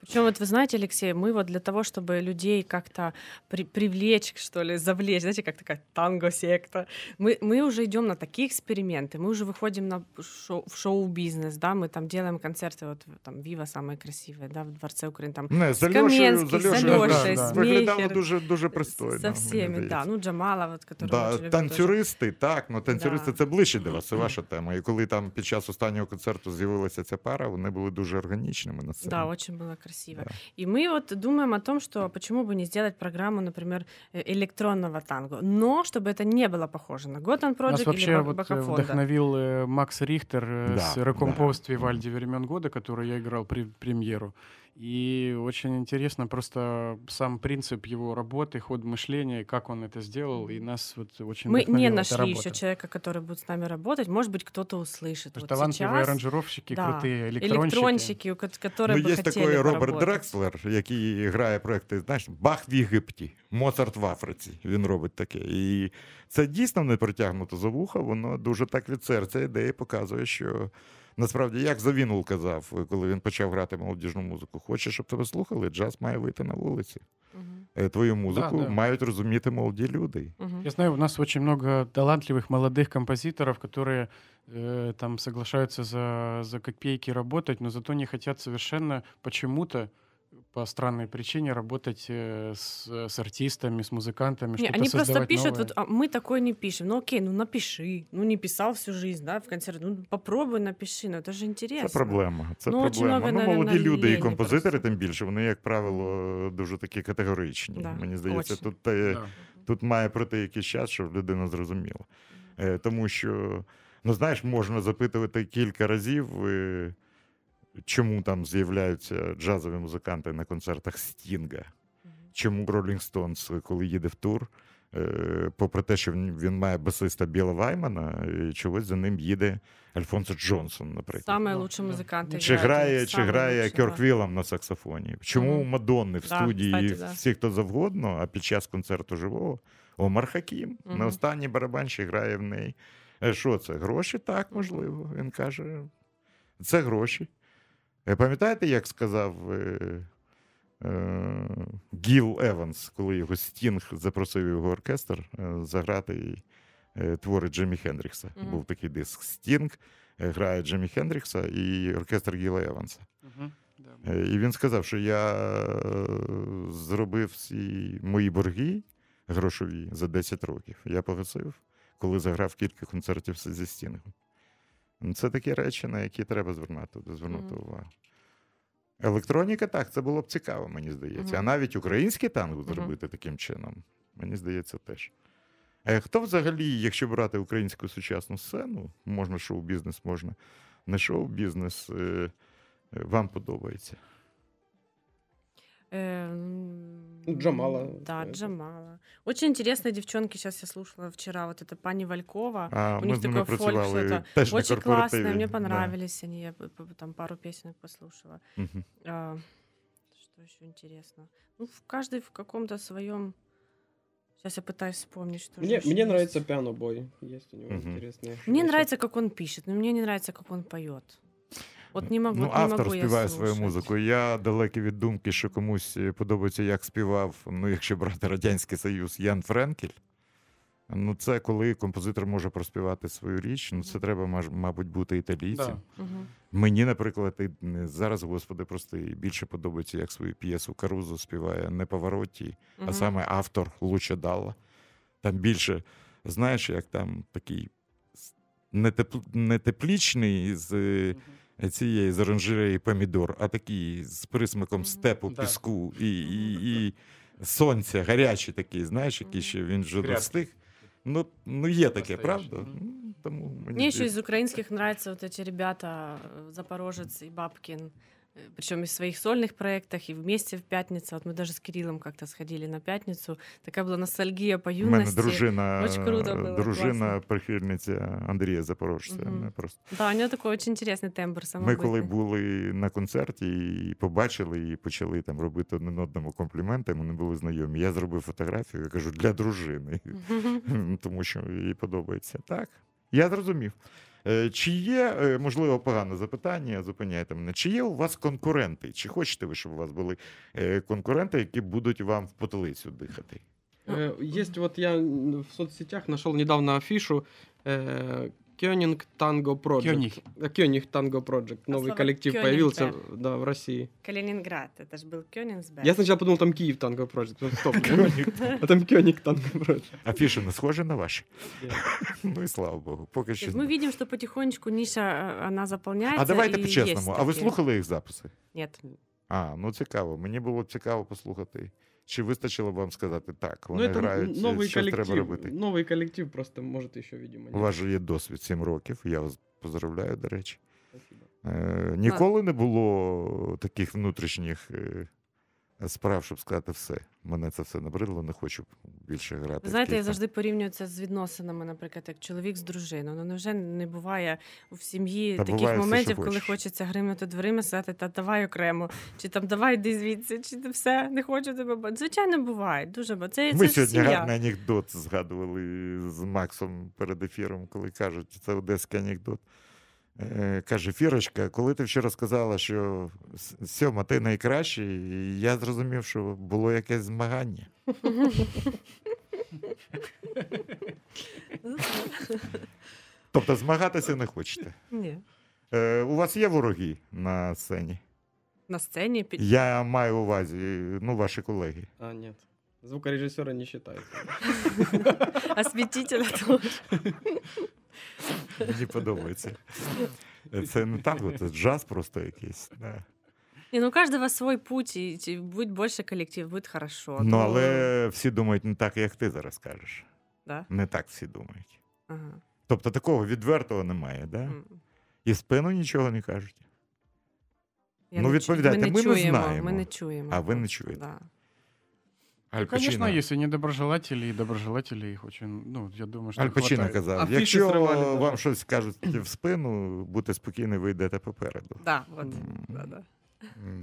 Причем вот вы знаете, Алексей, мы вот для того, чтобы людей как-то при- привлечь, что ли, завлечь, знаете, как такая танго-секта, мы, мы уже идем на такие эксперименты, мы уже выходим на шоу, в шоу-бизнес, да, мы там делаем концерты, вот там Вива самые красивые, да, в Дворце Украины, там Не, з З Альошею, Кам'янським, з з Альошею, Альошею, да, з виглядало Мейхер, дуже, дуже пристойно. со мені всеми, да, здається. ну Джамала, вот, который Да, очень любит танцюристи, так, ну танцюристи Да. це ближче до вас, це ваша тема. І коли там під час останнього концерту з'явилася ця пара, вони були дуже органічними на сцені. Да, очень было красиво. Да. И мы вот думаем о том, что почему бы не сделать программу, например, э, электронного танго, но чтобы это не было похоже на Gotan Project Нас вообще или вот э, Bajofondo. вдохновил э, Макс Рихтер э, Да, с да. Recomposed Вивальди времен года, который я играл при премьеру. И очень интересно просто сам принцип его работы, ход мышления, как он это сделал, и нас вот очень Мы не нашли еще человека, который будет с нами работать. Может быть, кто-то услышит. Есть Вот талантливые сейчас аранжировщики, да, крутые электронщики. электронщики, которые Ну, бы є хотели такий Роберт поработать. Дрекслер, який грає проекти, знаєш, Бах в Єгипті, Моцарт в Африці. Він робить таке. І це дійсно не притягнуто за вуха, воно дуже так від серця ідеї і показує, що насправді, як Завінул казав, коли він почав грати молодіжну музику, хочеш, щоб тебе слухали, джаз має вийти на вулиці. Мгм, Е, Твою музику да. мають розуміти молоді люди. мгм. Я знаю, у нас очень много талантливых молодых композиторов, которые э, там соглашаются за, за копейки работать, но зато не хотят совершенно почему-то по странной причине работать э, с, с артистами, с музыкантами, Не, что-то они просто создавать пишут, новое. вот, а мы такой не пишем. Ну окей, ну напиши. Ну не писал всю жизнь, да, в концерте. Ну попробуй напиши, ну это же интересно. Це проблема. Це Ну, очень проблема. много, ну, наверно, молоді люди і лені композитори, просто. тим більше, вони, як правило, дуже такі категоричні. Да, Мені здається, очень. тут, е, Да. тут має пройти якийсь час, щоб людина зрозуміла. Е, Тому що, ну знаєш, можна запитувати кілька разів, е, чому там з'являються джазові музиканти на концертах Стінга. Мгм. Чому Rolling Stones, коли їде в тур, е, попри те, що він, він має басиста Біла Ваймана, е, чогось за ним їде Альфонсо Джонсон, наприклад. Самые Да, лучшие да. музыканты Чи играют, грає, они чи самые грає лучшие, Кьорк да. Вілам на саксофоні? Чому у Мгм. Мадонни в Да, студії кстати, да. всі, хто завгодно, а під час концерту живого Омар Хакім на Мгм. останній барабанщик грає в неї. Е, Що це? Гроші? Так, можливо. Він каже, це гроші. Е, Пам'ятаєте, як сказав е, е, Гіл Еванс, коли його Стінг запросив його оркестр е, заграти е, твори Джиммі Хендрікса. Мгм. Був такий диск Стінг е, грає Джиммі Хендрікса і оркестр Гіла Еванса. Е, І він сказав, що я е, зробив всі мої борги грошові за 10 років. Я погасив, коли заграв кілька концертів зі стінгом. Ну, Це такі речі, на які треба звернути, звернути Мгм. увагу. Електроніка, так, це було б цікаво, мені здається. А навіть український танк зробити таким чином, мені здається, теж. А хто взагалі, якщо брати українську сучасну сцену, можна шоу-бізнес, можна не шоу-бізнес, е, е, вам подобається? Эм, Джамала, Да, Джамала. Очень интересные девчонки, сейчас я слушала вчера, вот это пани Валькова. А У них такой фольк працювали что-то. Очень классные, мне Да. понравились они, я там пару песенок послушала. Мгм. А, что еще интересно? Ну, в каждый в каком-то своем. Сейчас я пытаюсь вспомнить, что Мне, мне есть. нравится пиано-бой. Есть у него Мгм. интересные. Мне вещи. нравится, как он пишет, но мне не нравится, как он поет. Вот не могу, Ну, вот не автор могу я співає свою музику. Я далекий від думки, що комусь подобається, як співав, ну, якщо брати Радянський Союз, Ян Френкель. Ну, це коли композитор може проспівати свою річ. Ну, це треба, мабуть, бути італійцем. Да. Мені, наприклад, зараз, господи, просто більше подобається, як свою п'єсу Карузо співає не Паваротті, а саме автор Луча Далла. Там більше, знаєш, як там такий с- не, тепл... не теплічний з е, цієї з оранжереї помідор, а такий з присмаком степу, піску і, і, *laughs* і сонця, гарячий такий, знаєш, який ще він вже достиг. Ну, ну є таке, Настоящий. правда? Ну, Тому мені Мені еще з українських украинских нравятся вот эти ребята Запорожець і и Бабкин Причем и в своих сольных проектах, и вместе в пятницу. Вот мы даже с Кириллом как-то сходили на пятницу. Такая была ностальгия по У мене юности. дружина, Очень круто було, дружина класно. прихильниця Андрія Запорожця. Мгм. Не просто. Да, у него такой очень интересный тембр Ми коли самобытный. були на концерті і побачили, і почали там робити один одному компліменти, ми не були знайомі. Я зробив фотографію, я кажу, для дружини. *laughs* тому що їй подобається. Так, я зрозумів. Е, Чи є, е, можливо, погане запитання, зупиняйте мене, чи є у вас конкуренти? Чи хочете ви, щоб у вас були е, конкуренти, які будуть вам в потилицю дихати? Есть вот я в соцсетях нашел недавно афишу э, Кёнинг Танго Project. Кёниг. Э, Кёниг Танго Project. Новый слово коллектив Кёниг, появился да. да, в России. Калининград, это же был Кёнигсберг. Я сначала подумал, там Киев Танго Project. Ну, Стоп. *laughs* А там Кёниг Танго Project. Афіші не схожі на ваші? Нет. *laughs* Ну і слава Богу, поки То що. есть мы видим, что потихонечку ниша, э, она заполняется. А давайте и по-чесному. есть А ви такие. слухали їх записи? Нет. А, ну цікаво. Мені було б цікаво послухати. Чи вистачило б вам сказати так? Ну, Вони это грають, новый що треба коллектив. робити. Новый коллектив просто, может, еще, видимо, У нет. вас же є досвід 7 років. Я вас поздравляю, до речі. Спасибо. Е, ніколи не було таких внутрішніх е, справ, щоб сказати все. Мене це все набридло, не хочу більше грати. Знаєте, я завжди порівнюю це з відносинами, наприклад, як чоловік з дружиною. Ну невже не буває в сім'ї Та таких все, моментів, що коли хочеш. хочеться гримнути дверима, сказати, та давай окремо, чи там давай йди звідси, чи ти все не хочу тебе бачити. Звичайно, буває. Дуже ба- це, Ми це сьогодні сім'я. гарний анекдот згадували з Максом перед ефіром, коли кажуть, це одеський анекдот. Е, Каже, Фірочка, коли ти вчора сказала, що сьома, ти найкращий, і я зрозумів, що було якесь змагання. *laughs* Тобто змагатися не хочете. Ні. Е, у вас є вороги на сцені? На сцені під Я маю увазі, ну, ваші колеги. А, нет. Звукорежиссера не считается. освітителя *laughs* *laughs* теж. Мені подобається. Це не танго, це джаз просто якийсь. Да. Ні, ну у кожного свій путь, і будь більше колектив, буде хорошо. Ну, але всі думають не так, як ти зараз кажеш. Да? Не так всі думають. Ага. Тобто такого відвертого немає, да? М. І спину нічого не кажуть. Я Ну, відповідайте, ми не чуємо, знаємо. Ми не чуємо. А ви не чуєте. Да. Аль Конечно, Пачино, есть и недоброжелатели, и доброжелатели их очень, ну, я думаю, що Аль Пачино казав, А якщо зривали, да. вам щось кажуть в спину, будьте спокійні, ви йдете попереду. Да, от. Mm. Да, да.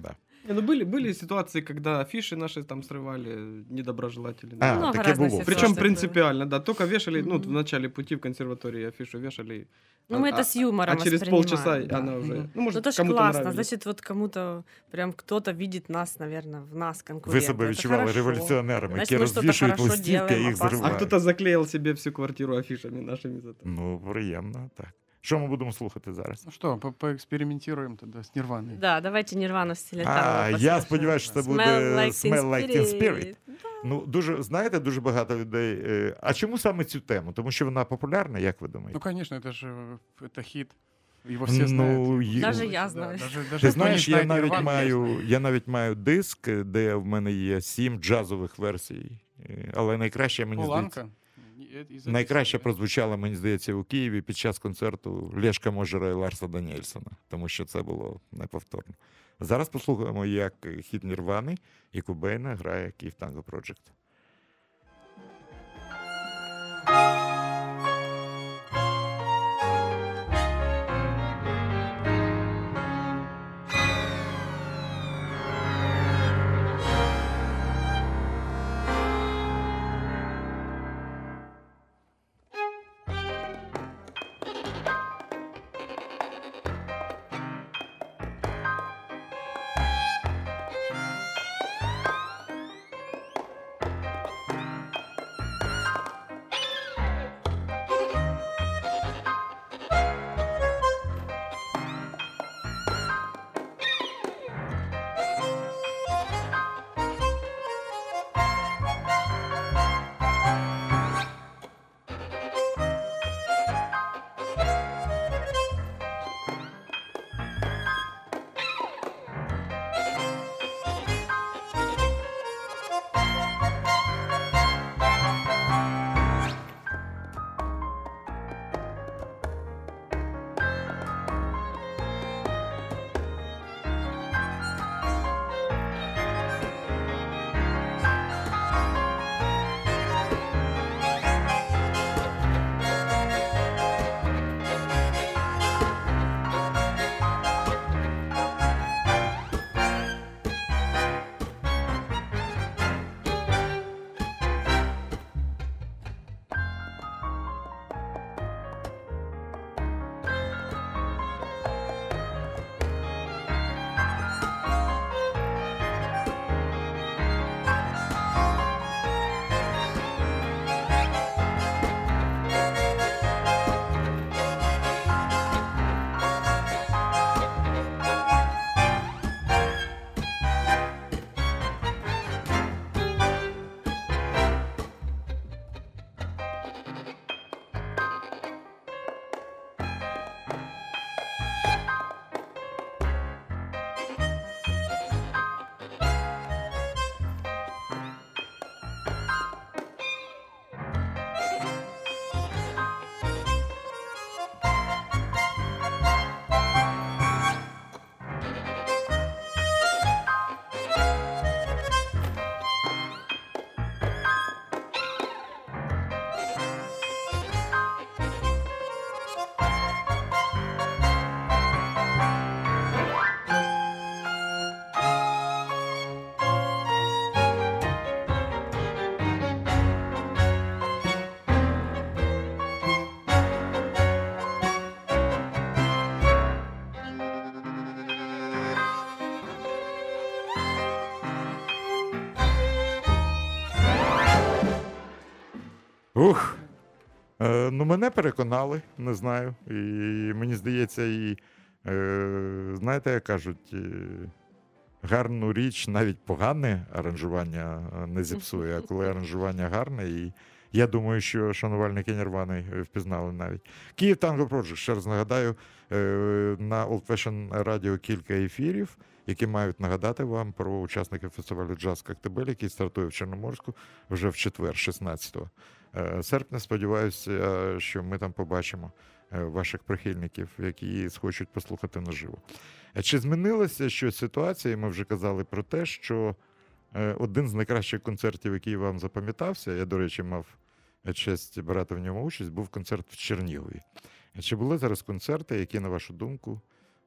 Да. Не, ну были, были ситуации, когда афиши наши там срывали недоброжелатели. А, Много таке разных було. ситуаций. Причем Такое. принципиально, да. Только вешали, ну, Мгм. в начале пути в консерватории афишу вешали. Ну, мы а- это с юмором А через воспринимаем, полчаса да. она уже, Мгм. ну, может, Ну, то ж кому-то классно. нравились. Значит, вот кому-то, прям кто-то видит нас, наверное, в нас Ви конкурента. себе Это відчували хорошо. революціонерами, Значить, які ми щось розвішують хорошо листівки, а делаем, їх опасно. А зривають. кто-то заклеил себе всю квартиру афишами нашими зато. Ну, приємно, так. Що ми будемо слухати зараз? Ну что, по- поэкспериментируем тогда с Нирваной. Да, давайте Нирвану в стиле А, танго я послушаем. сподіваюся, що це буде Smell like Smell Like Teen Spirit. Да, Ну, дуже, знаєте, дуже багато людей. е, А чому саме цю тему? Тому що вона популярна, як ви Ну, думаєте? конечно, это же э, это хит. Его все Ну, знают. е- Даже Да, я знаю. даже- даже Ти кто не знаєш, я знает навіть Нирвану, маю, знает. я навіть маю диск, де в мене є сім джазових версій. Е, Але найкраще, мені здається, Найкраще прозвучало, мені здається, у Києві під час концерту Лешка Можера і Ларса Даніельсона, тому що це було неповторно. Зараз послухаємо, як хіт Нірвани і Кубейна грає Київ Танго Project. Е, ну, мене переконали, не знаю. І мені здається, і е, знаєте, як кажуть, е, гарну річ, навіть погане аранжування е, не зіпсує, а коли аранжування гарне. І я думаю, що шанувальники Нірвани впізнали навіть. Київ Танго Project, ще раз нагадаю, на Old Fashion Radio кілька ефірів, які мають нагадати вам про учасників фестивалю Джаз Коктебель, який стартує в Чорноморську вже в четвер, 16 е, серпня. Сподіваюся, що ми там побачимо е, ваших прихильників, які схочуть послухати наживо. Е, Чи змінилася щось ситуація? Ми вже казали про те, що е, один з найкращих концертів, який вам запам'ятався, я, до речі, мав честь брати в ньому участь, був концерт в Чернігові. Е, Чи були зараз концерти, які, на вашу думку,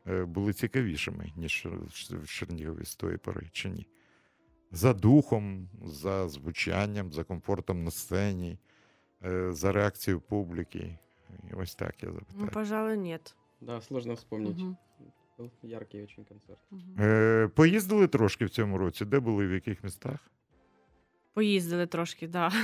е, були цікавішими, ніж в Чернігові з тої пори, чи ні? За духом, за звучанням, за комфортом на сцені, е, за реакцією публіки. І Ось так я Ну, пожалуй, нет. Да, сложно вспомнить. Угу. Яркий очень концерт. Угу. Е, Поїздили трошки в цьому році. Де були, в яких містах? Поїздили трошки, да. *laughs*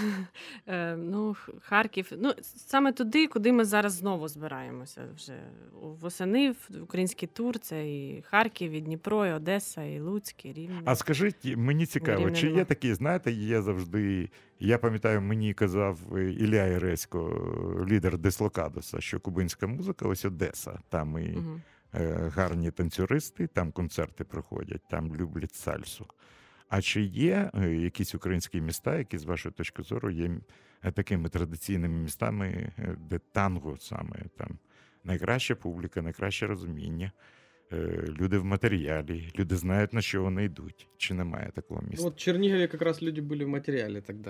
Е, ну, Харків. Ну, саме туди, куди ми зараз знову збираємося. Вже восени в український тур. Це і Харків, і Дніпро, і Одеса, і Луцьк, і Рівне. А скажіть, мені цікаво, Рівня чи є такі, знаєте, є завжди. Я пам'ятаю, мені казав е, Ілля Іресько, лідер Дислокадоса, що кубинська музика ось Одеса. Там і е, гарні танцюристи, там концерти проходять, там люблять сальсу. А чи є е, якісь українські міста, які з вашої точки зору є е, такими традиційними містами, е, де танго саме там найкраща публіка, найкраще розуміння, люди в матеріалі, люди знають, на що вони йдуть. Чи немає такого міста? Вот в Чернигове как раз люди были в материале тогда.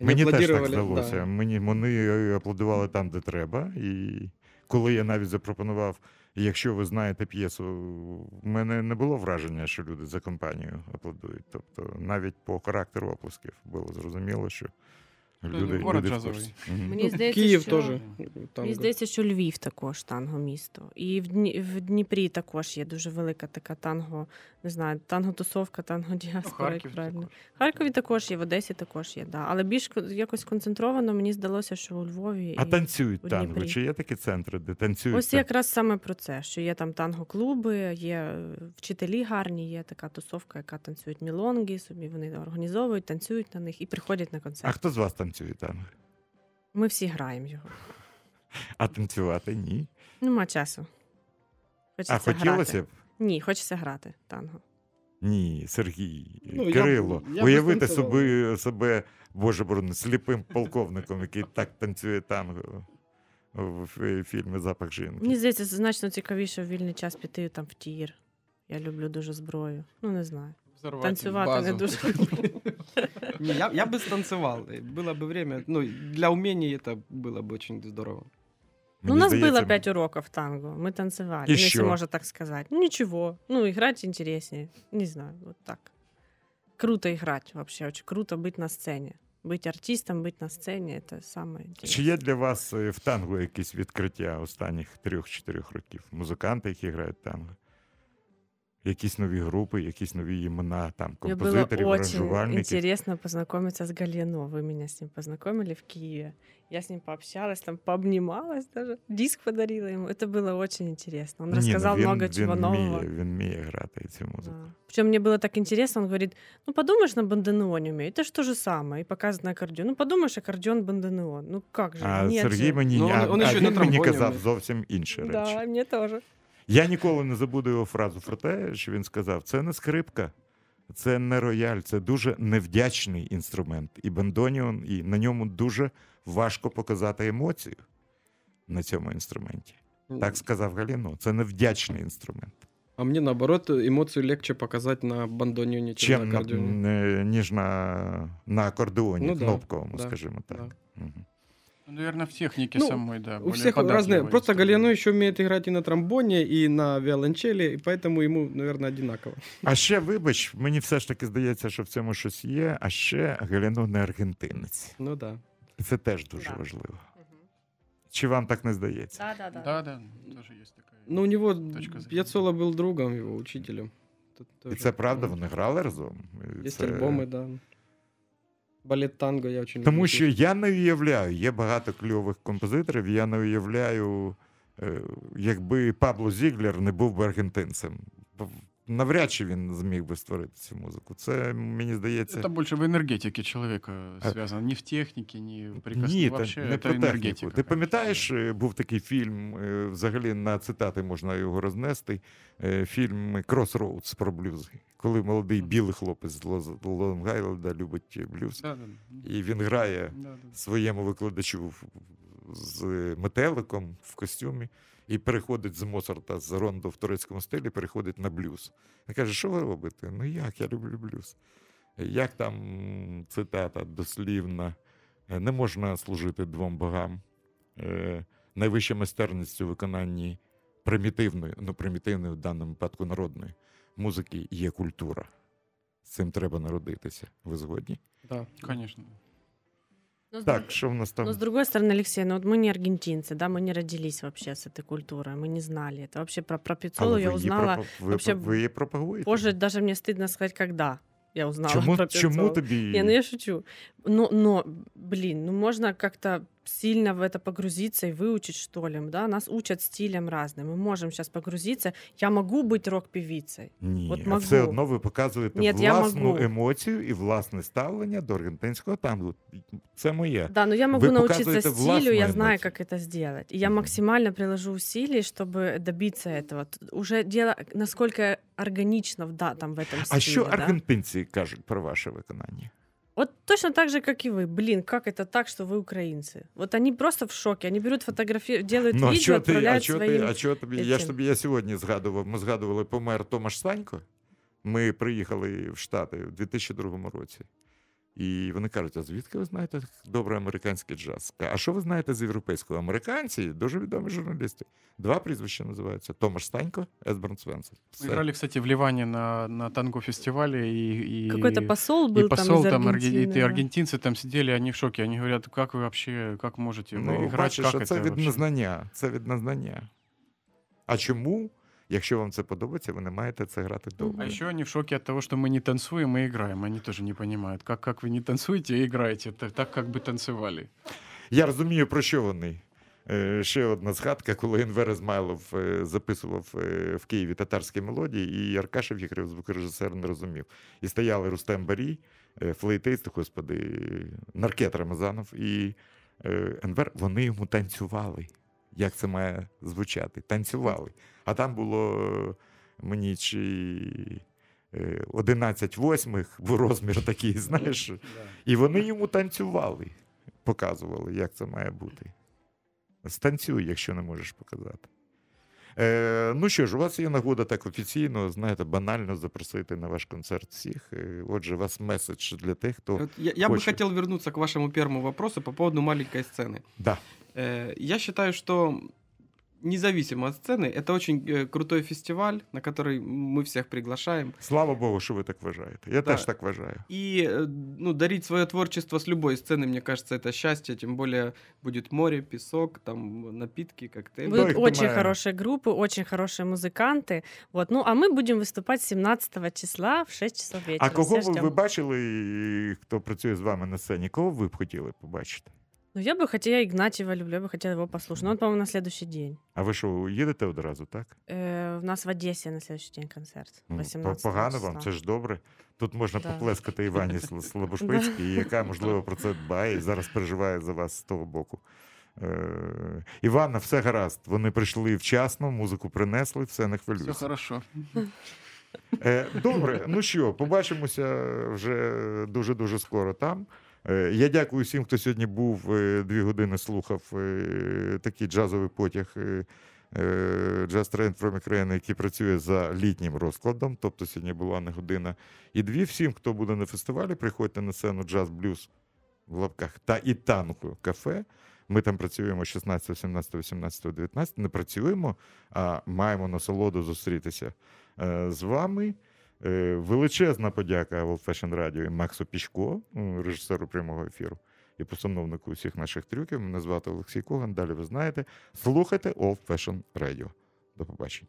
Они Мені теж так здалося. да. Мені вони аплодували там, де треба. І коли я навіть запропонував, якщо ви знаєте п'єсу, в мене не було враження, що люди за компанію аплодують. Тобто навіть по характеру оплесків було зрозуміло, що люди, город люди в курсі. Мгм. Мені здається, Киев що... тоже. Мені танго. здається, що Львів також танго місто. І в, Дні... в Дніпрі також є дуже велика така танго, не знаю, танго-тусовка, танго-діаспора, як Харків правильно. також. Харкові також є, в Одесі також є, да. Але більш якось концентровано, мені здалося, що у Львові. А і... танцюють у танго. Чи є такі центри, де танцюють? Ось якраз саме про це, що є там танго-клуби, є е, вчителі гарні, є така тусовка, яка танцюють мілонги, собі вони організовують, танцюють на них і приходять на концерт. А хто з вас танцює танго? Ми всі граємо його. А танцювати ні. Нема часу. Хочеться А хотілося грати. б? Ні, хочеться грати танго. Ні, Сергій, Ну, Кирило, я б уявити собі, себе, боже борони, сліпим полковником, який так танцює танго в фільмі Запах жінки. Мені здається, це значно цікавіше в вільний час піти там в тір. Я люблю дуже зброю. Ну, не знаю. Взорвать Танцювати не дуже люблю. *laughs* *laughs* Не, я, я бы станцевал. и Было бы время. Ну, для умений это было бы очень здорово. Ну, у Мені нас здається, было пять уроков танго. Мы танцевали. И ну, если что? можно так сказать. Ну, ничего. Ну, играть интереснее. Не знаю, вот так. Круто играть вообще. Очень круто быть на сцене. Быть артистом, быть на сцене это самое Чи интересное. є для вас е, в танго якісь відкриття останніх трьох-чотирьох років? Музиканти, які грають танго? Якісь нові групи, якісь нові імена, там, Мне было композиторів, очень аранжувальників. интересно познакомиться с Гальяно. Вы меня с ним познакомили в Киеве. Я с ним пообщалась, там пообнималась даже. Диск подарила ему. Это было очень интересно. Он Ні, ну, рассказал він, много він чего нового. Вміє, він вміє грати цю музику. Да. Причем мне было так интересно, он говорит, ну подумаешь, на банденеоне умею, это ж то же самое, и показывает на аккордеон. Ну подумаешь, аккордеон, банденеон. Ну как же, А нет Сергій же. мені Ну, а, он а ще й на він мені тромбоні казав вміє. зовсім інші речі. Да, мне тоже. Я ніколи не забуду його фразу про те, що він сказав: це не скрипка, це не рояль, це дуже невдячний інструмент. І бандоніон, і на ньому дуже важко показати емоцію на цьому інструменті. Так сказав Галіно. Це невдячний інструмент. А мне наоборот эмоцию легче показать на бандонионе, чем, Чим на на, аккордеоне. ніж на, на акордеоні, Ну кнопковому, да, скажімо так. да. Мгм. Ну, наверное, в технике Ну, самой, да. У более всех разные. податливый Просто инструмент. Галиано еще умеет играть и на тромбоне, и на виолончели, и поэтому ему, наверное, одинаково. А ще, вибач, мені все ж таки здається, що в цьому щось є, а ще Галіно не аргентинець. Ну да. І це теж дуже Да. важливо. Чи вам так не здається? Да, да, да. Да, да, тоже есть такая. Ну, у него Точка зрения. Пьяцола был другом его, учителем. Тут І тоже, це правда, да. вони грали разом. І Есть це- альбомы, да. Балет танго я очень Тому люблю. що я не уявляю, є багато кльових композиторів, я не уявляю, е, якби Пабло Зіглер не був би аргентинцем Бо Навряд чи він зміг би створити цю музику. Це мені здається. Это больше в энергетике человека А- связано. Не в технике, не в прикосновении. Ні, та Вообще, не это про техніку. энергетика. Ти пам'ятаєш, е, був такий фільм, е, взагалі на цитати можна його рознести. е, Фільм Crossroads про блюз. Коли молодий білий хлопець з Лоз- Лонг-Айленда любить блюз, Да, да. і він грає Да, да. своєму викладачу в- з метеликом в костюмі і переходить з Моцарта з рондо в турецькому стилі, переходить на блюз. Він каже, що ви робите? Ну як, я люблю блюз. Як там цитата дослівна, «Е, не можна служити двом богам. Е, Найвища майстерність у виконанні примітивної, ну примітивної в даному випадку народної музики є культура. З цим треба народитися. Ви згодні? Да. Конечно. Но с, Так, друг- що в нас там? но с другой стороны, Алексей, ну вот мы не аргентинцы, да, мы не родились вообще с этой культурой, мы не знали это. Вообще про, про Пиццолу Але я ви її узнала пропа- ви, вообще ви її пропагуєте? позже, даже мне стыдно сказать, когда. я узнала Чому, про чому певцов. тобі? Не, ну я шучу. Но, но, блин, ну можно как-то сильно в это погрузиться и выучить, что ли, да? Нас учат стилям разным. Мы можем сейчас погрузиться. Я могу быть рок-певицей. Ні, От а могу. все одно ви показуєте Ні, я власну могу. емоцію і власне ставлення до аргентинського тангу. Це моє. Да, но я могу Вы научиться показываете стилю, властную я знаю, эмоцию. как это сделать. И я Мгм. максимально приложу усилий, чтобы добиться этого. Т- Уже дело, насколько органично в, да, там в этом стиле. А що да? аргентинці кажуть про ваше виконання? Вот точно так же, как и вы. Блин, как это так, что вы украинцы? Вот они просто в шоке. Они берут фотографии, делают Ну, а видео, чого ти, а отправляют чого ти, своим... а чого тобі? Я ж этим. тобі я сьогодні згадував. Ми згадували, помер Томаш Санько. Ми приїхали в Штати у 2002 році. І вони кажуть: а звідки ви знаєте добре американський джаз? А що ви знаєте з європейського? Американці дуже відомі журналісти. Два прізвища називаються: Томаш Станько, Есберн Свенсен. Мы играли, кстати, в Ливане на, на танго-фестивале. И, и, Какой-то посол был и посол там из там, арги- и Аргентины. ты- да. аргентинцы там сидели, они в шоке. Они говорят, как вы вообще, как можете вы Ну, играть, бачиш, как що це это від вообще?» незнання. Це від незнання. А чому, якщо вам це подобається, ви не маєте це грати А добре? еще они в шоке от того, что мы не танцуем и играем. Они тоже не понимают, как, как вы не танцуете и играете, так, так как бы танцевали. Я розумію, про що вони. Е, Ще одна згадка, коли Енвер Ізмайлов е, записував е, в Києві татарські мелодії, і Аркашев їх звукорежисер не розумів. І стояли Рустем Барій, е, флейтист, господи, Наркет Рамазанов і е, Енвер, вони йому танцювали. Як це має звучати? Танцювали. А там було е, мені чи е, 11 восьмих, бо розмір такий, *laughs* знаєш. І вони йому танцювали, показували, як це має бути. Станцюй, якщо не можеш показати. Е, ну що ж, у вас є нагода так офіційно, знаєте, банально запросити на ваш концерт всіх. Е, отже, у вас меседж для тих, хто. Вот я, я бы хочет. хотел вернуться к вашему первому вопросу по поводу маленькой сцены. Да. Э, Я считаю, что независимо от сцены, это очень э, крутой фестиваль, на который мы всех приглашаем. Слава Богу, що ви так вважаєте. Я Да. теж так вважаю. И э, ну, дарить свое творчество с любой сцены, мне кажется, это счастье. Тем более будет море, песок, там напитки, коктейли. Да, Будут их очень думаю. хорошие группы, очень хорошие музыканты. Вот. Ну, а мы будем выступать 17 числа в 6 часов вечера. А кого Все ви, ждем. ви бачили, хто працює з вами на сцені? Кого ви б хотіли побачити? Ну, я бы хотела Игнатьева, люблю, я бы хотела его послушать. Но он, по-моему, на следующий день. А ви що, їдете одразу, так? Э, у нас в Одессе на следующий день концерт. Ну, 18 Погано числа. вам, це ж добре. Тут можна Да. поплескати Івані Сл- Слобошпицькій, *laughs* яка, можливо, про це дбає і зараз переживає за вас з того боку. Е, Іванна, все гаразд. Вони прийшли вчасно, музику принесли, все не Все хвилюйся. хорошо. Е, Добре, ну що, побачимося вже дуже-дуже скоро там. Е, Я дякую всім, хто сьогодні був е, дві години слухав е, такий джазовий потяг. Jazz Train from Ukraine, який працює за літнім розкладом. Тобто сьогодні була не година і дві. Всім, хто буде на фестивалі, приходьте на сцену джаз блюз в лапках та і танку кафе. Ми там працюємо 16, 17, 18, 19. Не працюємо, а маємо насолоду зустрітися з вами. Е, Величезна подяка World Fashion Radio і Максу Пічко, режисеру прямого ефіру і постановнику усіх наших трюків. Мене звати Олексій Коган. Далі ви знаєте. Слухайте Old Fashion Radio. До побачення.